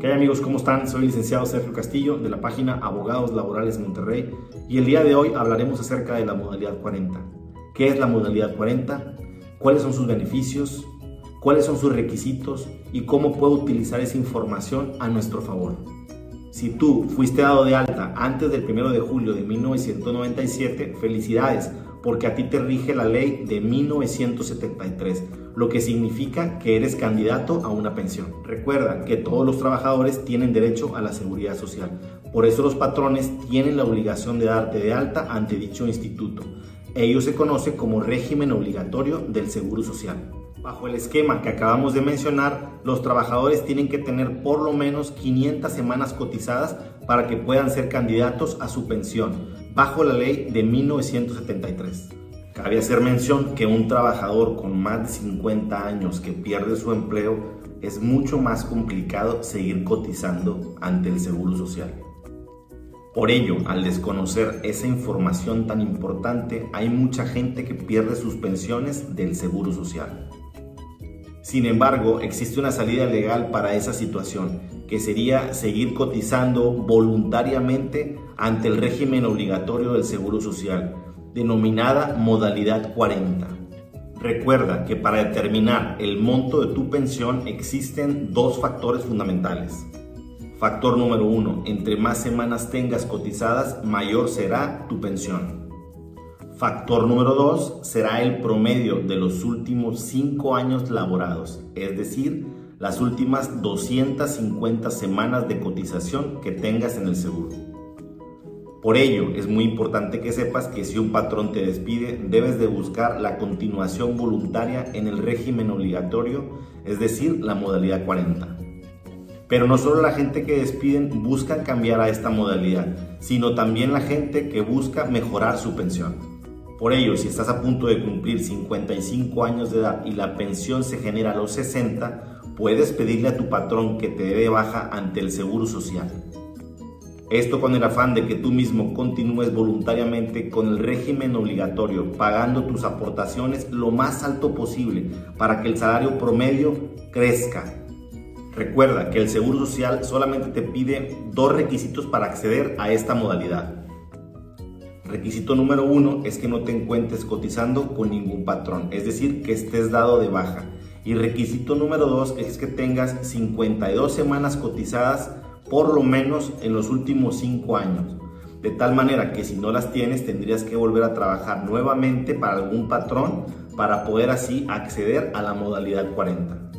¿Qué amigos? ¿Cómo están? Soy el licenciado Sergio Castillo de la página Abogados Laborales Monterrey y el día de hoy hablaremos acerca de la modalidad 40. ¿Qué es la modalidad 40? ¿Cuáles son sus beneficios? ¿Cuáles son sus requisitos? ¿Y cómo puedo utilizar esa información a nuestro favor? Si tú fuiste dado de alta antes del 1 de julio de 1997, felicidades, porque a ti te rige la ley de 1973 lo que significa que eres candidato a una pensión. Recuerda que todos los trabajadores tienen derecho a la seguridad social. Por eso los patrones tienen la obligación de darte de alta ante dicho instituto. Ello se conoce como régimen obligatorio del Seguro Social. Bajo el esquema que acabamos de mencionar, los trabajadores tienen que tener por lo menos 500 semanas cotizadas para que puedan ser candidatos a su pensión, bajo la ley de 1973. Cabe hacer mención que un trabajador con más de 50 años que pierde su empleo es mucho más complicado seguir cotizando ante el Seguro Social. Por ello, al desconocer esa información tan importante, hay mucha gente que pierde sus pensiones del Seguro Social. Sin embargo, existe una salida legal para esa situación, que sería seguir cotizando voluntariamente ante el régimen obligatorio del Seguro Social, denominada modalidad 40. Recuerda que para determinar el monto de tu pensión existen dos factores fundamentales. Factor número uno, entre más semanas tengas cotizadas, mayor será tu pensión. Factor número dos será el promedio de los últimos 5 años laborados, es decir, las últimas 250 semanas de cotización que tengas en el seguro. Por ello, es muy importante que sepas que si un patrón te despide, debes de buscar la continuación voluntaria en el régimen obligatorio, es decir, la modalidad 40. Pero no solo la gente que despiden busca cambiar a esta modalidad, sino también la gente que busca mejorar su pensión. Por ello, si estás a punto de cumplir 55 años de edad y la pensión se genera a los 60, puedes pedirle a tu patrón que te dé baja ante el Seguro Social. Esto con el afán de que tú mismo continúes voluntariamente con el régimen obligatorio, pagando tus aportaciones lo más alto posible para que el salario promedio crezca. Recuerda que el Seguro Social solamente te pide dos requisitos para acceder a esta modalidad. Requisito número uno es que no te encuentres cotizando con ningún patrón, es decir, que estés dado de baja. Y requisito número dos es que tengas 52 semanas cotizadas por lo menos en los últimos cinco años. De tal manera que si no las tienes tendrías que volver a trabajar nuevamente para algún patrón para poder así acceder a la modalidad 40.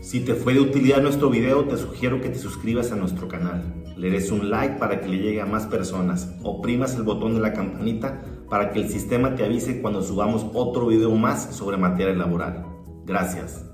Si te fue de utilidad nuestro video, te sugiero que te suscribas a nuestro canal le des un like para que le llegue a más personas, oprimas el botón de la campanita para que el sistema te avise cuando subamos otro video más sobre materia laboral. Gracias.